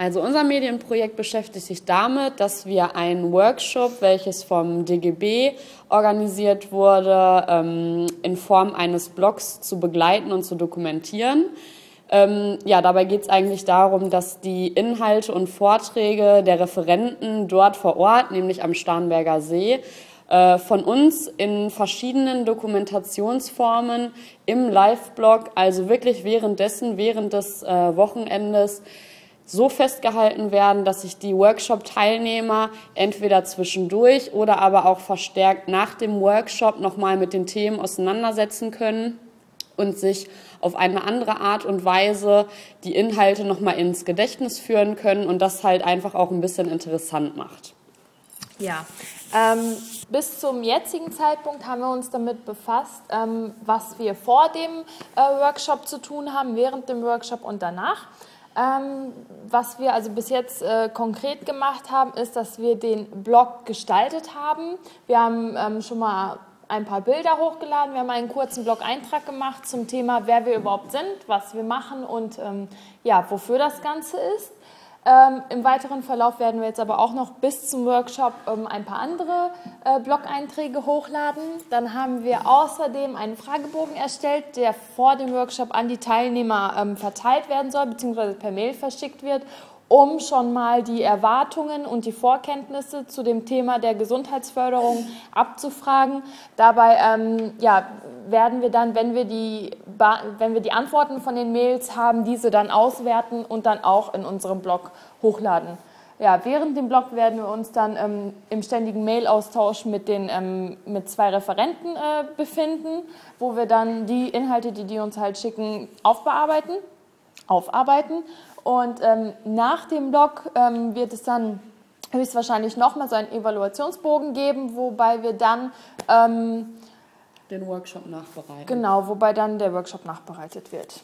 Also unser Medienprojekt beschäftigt sich damit, dass wir einen Workshop, welches vom DGB organisiert wurde, ähm, in Form eines Blogs zu begleiten und zu dokumentieren. Ähm, ja, dabei geht es eigentlich darum, dass die Inhalte und Vorträge der Referenten dort vor Ort, nämlich am Starnberger See, äh, von uns in verschiedenen Dokumentationsformen im Live-Blog, also wirklich währenddessen, während des äh, Wochenendes, so festgehalten werden, dass sich die Workshop-Teilnehmer entweder zwischendurch oder aber auch verstärkt nach dem Workshop nochmal mit den Themen auseinandersetzen können und sich auf eine andere Art und Weise die Inhalte nochmal ins Gedächtnis führen können und das halt einfach auch ein bisschen interessant macht. Ja, ähm, bis zum jetzigen Zeitpunkt haben wir uns damit befasst, ähm, was wir vor dem äh, Workshop zu tun haben, während dem Workshop und danach. Ähm, was wir also bis jetzt äh, konkret gemacht haben, ist, dass wir den Blog gestaltet haben. Wir haben ähm, schon mal ein paar Bilder hochgeladen. Wir haben einen kurzen Blog-Eintrag gemacht zum Thema, wer wir überhaupt sind, was wir machen und ähm, ja, wofür das Ganze ist. Ähm, Im weiteren Verlauf werden wir jetzt aber auch noch bis zum Workshop ähm, ein paar andere äh, Blog-Einträge hochladen. Dann haben wir außerdem einen Fragebogen erstellt, der vor dem Workshop an die Teilnehmer ähm, verteilt werden soll, beziehungsweise per Mail verschickt wird, um schon mal die Erwartungen und die Vorkenntnisse zu dem Thema der Gesundheitsförderung abzufragen. Dabei ähm, ja, werden wir dann, wenn wir, die, wenn wir die Antworten von den Mails haben, diese dann auswerten und dann auch in unserem Blog hochladen. Ja, während dem Blog werden wir uns dann ähm, im ständigen Mail-Austausch mit, ähm, mit zwei Referenten äh, befinden, wo wir dann die Inhalte, die die uns halt schicken, aufbearbeiten, aufarbeiten und ähm, nach dem Blog ähm, wird es dann höchstwahrscheinlich nochmal so einen Evaluationsbogen geben, wobei wir dann ähm, den Workshop nachbereiten. Genau, wobei dann der Workshop nachbereitet wird.